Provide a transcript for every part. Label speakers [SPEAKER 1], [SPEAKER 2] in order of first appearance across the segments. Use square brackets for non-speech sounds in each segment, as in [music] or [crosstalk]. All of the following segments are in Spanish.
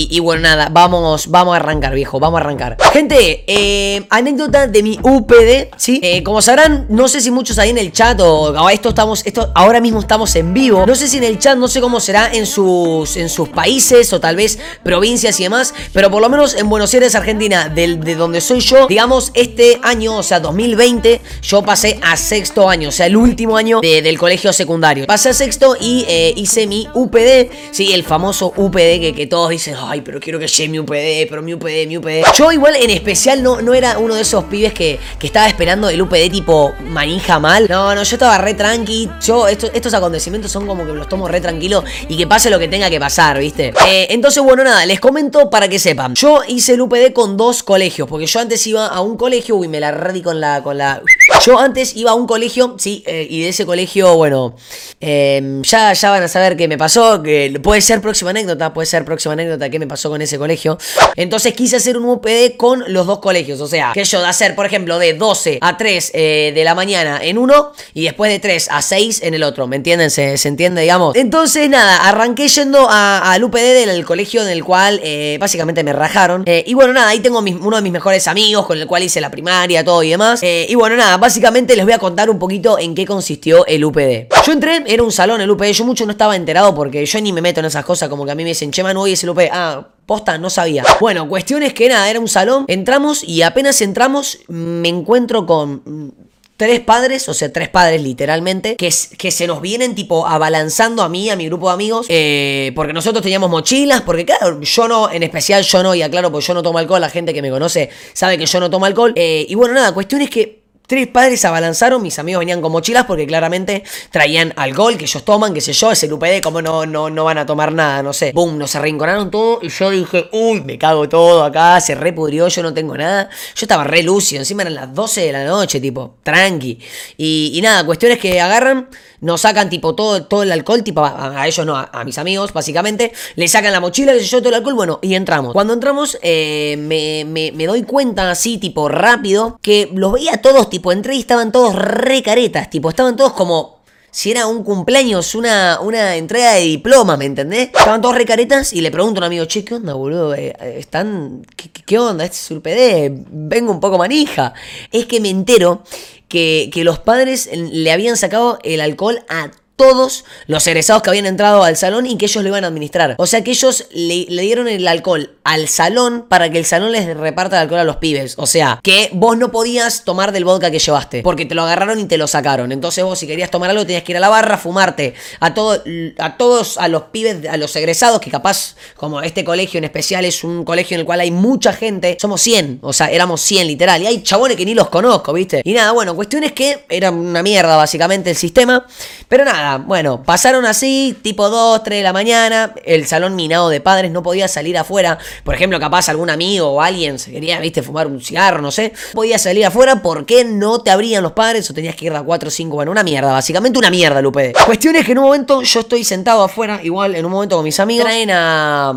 [SPEAKER 1] Y, bueno, nada, vamos, vamos a arrancar, viejo, vamos a arrancar. Gente, eh, anécdota de mi UPD, ¿sí? Eh, como sabrán, no sé si muchos ahí en el chat o, esto estamos, esto, ahora mismo estamos en vivo. No sé si en el chat, no sé cómo será en sus, en sus países o tal vez provincias y demás, pero por lo menos en Buenos Aires, Argentina, del, de donde soy yo, digamos, este año, o sea, 2020, yo pasé a sexto año, o sea, el último año del colegio secundario. Pasé a sexto y eh, hice mi UPD, sí, el famoso UPD que, que todos dicen, ay, pero quiero que llegue mi UPD, pero mi UPD, mi UPD. Yo igual en especial no, no era uno de esos pibes que, que estaba esperando el UPD tipo manija mal. No, no, yo estaba re tranqui. Yo, estos, estos acontecimientos son como que los tomo re tranquilo y que pase lo que tenga que pasar, ¿viste? Eh, entonces, bueno, nada, les comento para que sepan. Yo hice el UPD con dos colegios, porque yo antes iba a un colegio, uy, me la redí con la, con la... Yo antes iba a un colegio, sí, eh, y de ese colegio, bueno, em, ya, ya van a saber qué me pasó, que puede ser próxima anécdota, puede ser próxima anécdota me pasó con ese colegio. Entonces quise hacer un UPD con los dos colegios, o sea, que yo de hacer, por ejemplo, de 12 a 3 eh, de la mañana en uno y después de 3 a 6 en el otro, ¿me entienden? ¿Se, entiende, digamos? Entonces, nada, arranqué yendo al UPD del colegio en el cual eh, básicamente me rajaron. y bueno, nada, ahí tengo uno de mis mejores amigos con el cual hice la primaria, todo y demás. y bueno, nada, básicamente les voy a contar un poquito en qué consistió el UPD. Yo entré, era un salón el UPD, yo mucho no estaba enterado porque yo ni me meto en esas cosas como que a mí me dicen, che, Manu, hoy es el UPD. Ah, posta, no sabía. Bueno, cuestión es que nada, era un salón, entramos y apenas entramos me encuentro con tres padres, o sea, tres padres literalmente, que, que se nos vienen tipo abalanzando a mí, a mi grupo de amigos, eh, porque nosotros teníamos mochilas, porque claro, yo no, en especial yo no, y aclaro, porque yo no tomo alcohol, la gente que me conoce sabe que yo no tomo alcohol, eh, y bueno, nada, cuestión es que Tres padres abalanzaron, mis amigos venían con mochilas porque claramente traían alcohol que ellos toman, qué sé yo, ese UPD, como no, no, no van a tomar nada, no sé. Boom, nos arrinconaron todo y yo dije, uy, me cago todo acá, se repudrió, yo no tengo nada. Yo estaba re lucio, encima eran las 12 de la noche, tipo, tranqui. Y, y nada, cuestiones que agarran nos sacan tipo todo, todo el alcohol, tipo a, ellos no, a, mis amigos, básicamente, le sacan la mochila, les yo todo el alcohol, bueno, y entramos. Cuando entramos, eh, me, me, doy cuenta así, tipo rápido, que los veía todos, tipo, entré y estaban todos re caretas, tipo, estaban todos como si era un cumpleaños, una, una entrega de diploma, ¿me entendés? Estaban todos recaretas y le pregunto a un amigo, che, ¿qué onda, boludo? Eh, eh, ¿Están. ¿Qué, onda? Este es PD, vengo un poco manija. Es que me entero que, que los padres le habían sacado el alcohol a todos los egresados que habían entrado al salón y que ellos lo iban a administrar. O sea que ellos le, dieron el alcohol al salón para que el salón les reparta el alcohol a los pibes. O sea, que vos no podías tomar del vodka que llevaste, porque te lo agarraron y te lo sacaron. Entonces vos si querías tomar algo tenías que ir a la barra, fumarte. A, todo, a todos, a los pibes, a los egresados, que capaz, como este colegio en especial es un colegio en el cual hay mucha gente, somos 100, o sea, éramos 100 literal. Y hay chabones que ni los conozco, ¿viste? Y nada, bueno, cuestión es que era una mierda básicamente el sistema. Pero nada, bueno, pasaron así, tipo 2, 3 de la mañana, el salón minado de padres no podía salir afuera. Por ejemplo, capaz algún amigo o alguien se quería, viste, fumar un cigarro, no sé. Podía salir afuera porque no te abrían los padres o tenías que ir a 4 o 5. Bueno, una mierda, básicamente una mierda, Lupe. Cuestión es que en un momento yo estoy sentado afuera, igual en un momento con mis amigos, traen a,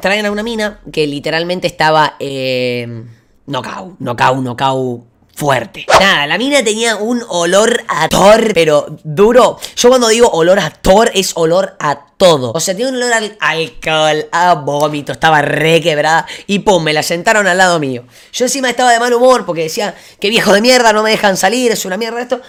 [SPEAKER 1] traen a una mina que literalmente estaba... Eh, Knockout, knockout, knockout fuerte. Nada, la mina tenía un olor a Thor, pero duro. Yo cuando digo olor a Thor es olor a todo. O sea, tiene un olor al alcohol, a vómito, estaba re quebrada y pum, me la sentaron al lado mío. Yo encima estaba de mal humor porque decía, qué viejo de mierda, no me dejan salir, es una mierda esto.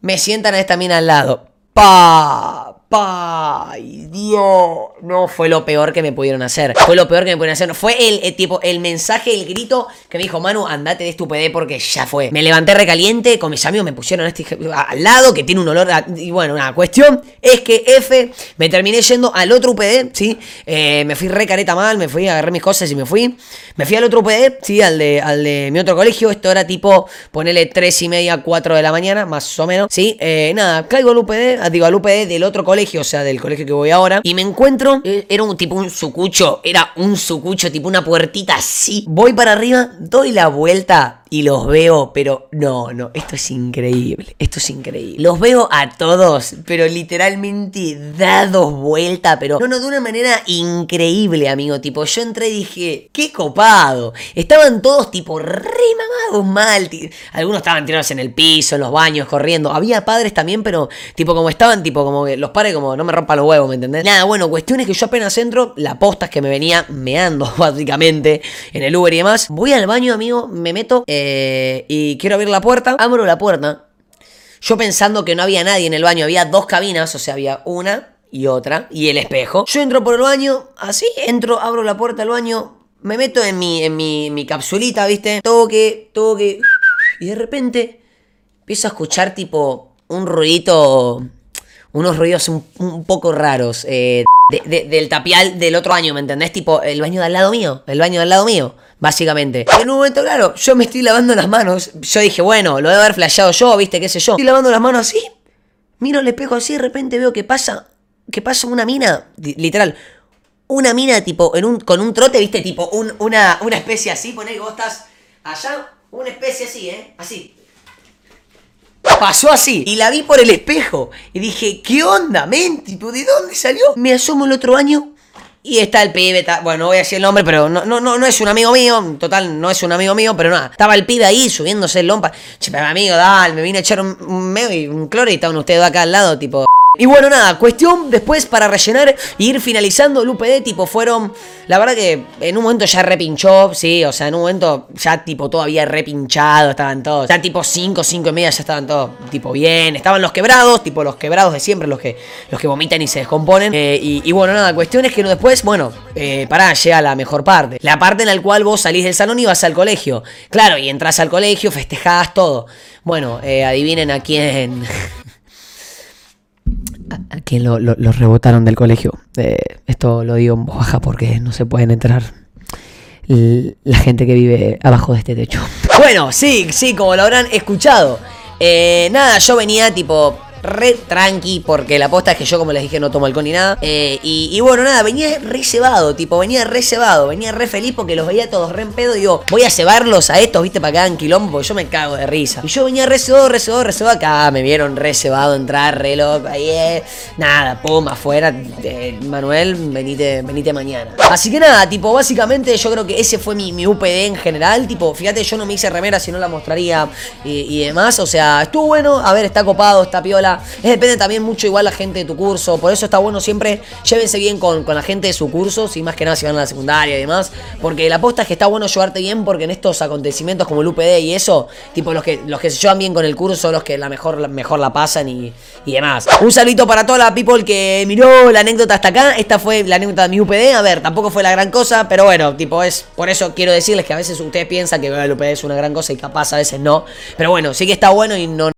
[SPEAKER 1] Me sientan a esta mina al lado. Pa, ¡Ay, Dios! No, fue lo peor que me pudieron hacer. Fue lo peor que me pudieron hacer. Fue el, tipo, el mensaje, el grito que me dijo, Manu, andate de estupidez porque ya fue. Me levanté recaliente, con mis amigos me pusieron este al lado, que tiene un olor. y bueno, una cuestión es que F, me terminé yendo al otro UPD, ¿sí? Eh, me fui re careta mal, me fui, agarré mis cosas y me fui. Me fui al otro UPD, ¿sí? Al de, al de mi otro colegio. Esto era tipo, ponele 3 y media, 4 de la mañana, más o menos, ¿sí? Eh, nada, caigo al UPD, digo, al UPD del otro colegio o sea, del colegio que voy ahora, y me encuentro, eh, era un tipo un sucucho, era un sucucho, tipo una puertita así. Voy para arriba, doy la vuelta y los veo, pero no, no, esto es increíble, esto es increíble. Los veo a todos, pero literalmente dados vuelta, pero no, no, de una manera increíble, amigo. Tipo, yo entré y dije, qué copado. Estaban todos tipo re mamados mal. Algunos estaban tirados en el piso, en los baños, corriendo. Había padres también, pero tipo como estaban, tipo como que los padres como no me rompan los huevos, ¿me entendés? Nada, bueno, cuestión es que yo apenas entro, la posta es que me venía meando [laughs] básicamente en el Uber y demás. Voy al baño, amigo, me meto eh, y quiero abrir la puerta. Abro la puerta. Yo pensando que no había nadie en el baño, había dos cabinas, o sea, había una y otra, y el espejo. Yo entro por el baño, así, entro, abro la puerta del baño, me meto en mi, en mi, mi capsulita, ¿viste? Toque, toque, y de repente empiezo a escuchar tipo un ruidito, unos ruidos un, poco raros, eh, del tapial del otro baño, ¿me entendés? Tipo, el baño de al lado mío, el baño del lado mío, básicamente. en un momento, claro, yo me estoy lavando las manos. Yo dije, bueno, lo debo haber flasheado yo, ¿viste? ¿Qué sé yo? Estoy lavando las manos así, miro el espejo así, de repente veo que pasa, que pasa una mina, literal, una mina tipo, en un, con un trote, ¿viste? Tipo, una, una especie así, poné que vos estás allá, una especie así, ¿eh? Así. Pasó así. Y la vi por el espejo. Y dije, ¿qué onda, men? ¿de dónde salió? Me asomo el otro año. Y está el pibe, bueno, no voy a decir el nombre, pero no, no, no, no es un amigo mío, total, no es un amigo mío, pero nada. Estaba el pibe ahí subiéndose el lompa. Che, amigo, dale, me vine a echar un, un medio y un cloro y estaban ustedes acá al lado, tipo. Y bueno, nada, cuestión después para rellenar e ir finalizando el UPD, tipo, fueron. La verdad que en un momento ya repinchó, sí, o sea, en un momento ya tipo todavía repinchado, estaban todos. Ya tipo 5, 5 y media ya estaban todos tipo bien. Estaban los quebrados, tipo los quebrados de siempre, los que, los que vomitan y se descomponen. Eh, y, bueno, nada, cuestión es que después, bueno, eh, pará, llega la mejor parte. La parte en la cual vos salís del salón y vas al colegio. Claro, y entras al colegio, festejás todo. Bueno, eh, adivinen a quién. A, quien lo, rebotaron del colegio. Eh, esto lo digo en baja porque no se pueden entrar la gente que vive abajo de este techo. Bueno, sí, sí, como lo habrán escuchado. Eh, nada, yo venía tipo re tranqui, porque la posta es que yo, como les dije, no tomo alcohol ni nada. Eh, y, bueno, nada, venía re cebado, tipo, venía re cebado, venía re feliz porque los veía todos re en pedo. Digo, voy a cebarlos a estos, viste, para que hagan quilombo, porque yo me cago de risa. Y yo venía re cebado, re cebado, re cebado. Acá me vieron re cebado entrar, re loco, ahí eh. Nada, pum, afuera. Eh, Manuel, venite, venite mañana. Así que nada, tipo, básicamente yo creo que ese fue mi, mi UPD en general. Tipo, fíjate, yo no me hice remera si no la mostraría y, y demás. O sea, estuvo bueno, a ver, está copado, está piola. Es depende también mucho igual la gente de tu curso. Por eso está bueno siempre llévense bien con, la gente de su curso. Si más que nada si van a la secundaria y demás. Porque la aposta es que está bueno llevarte bien. Porque en estos acontecimientos como el UPD y eso, tipo los que, los que se llevan bien con el curso son los que la mejor, mejor la pasan y, y demás. Un saludito para toda la people que miró la anécdota hasta acá. Esta fue la anécdota de mi UPD. A ver, tampoco fue la gran cosa. Pero bueno, tipo es. Por eso quiero decirles que a veces ustedes piensan que el UPD es una gran cosa y capaz a veces no. Pero bueno, sí que está bueno y no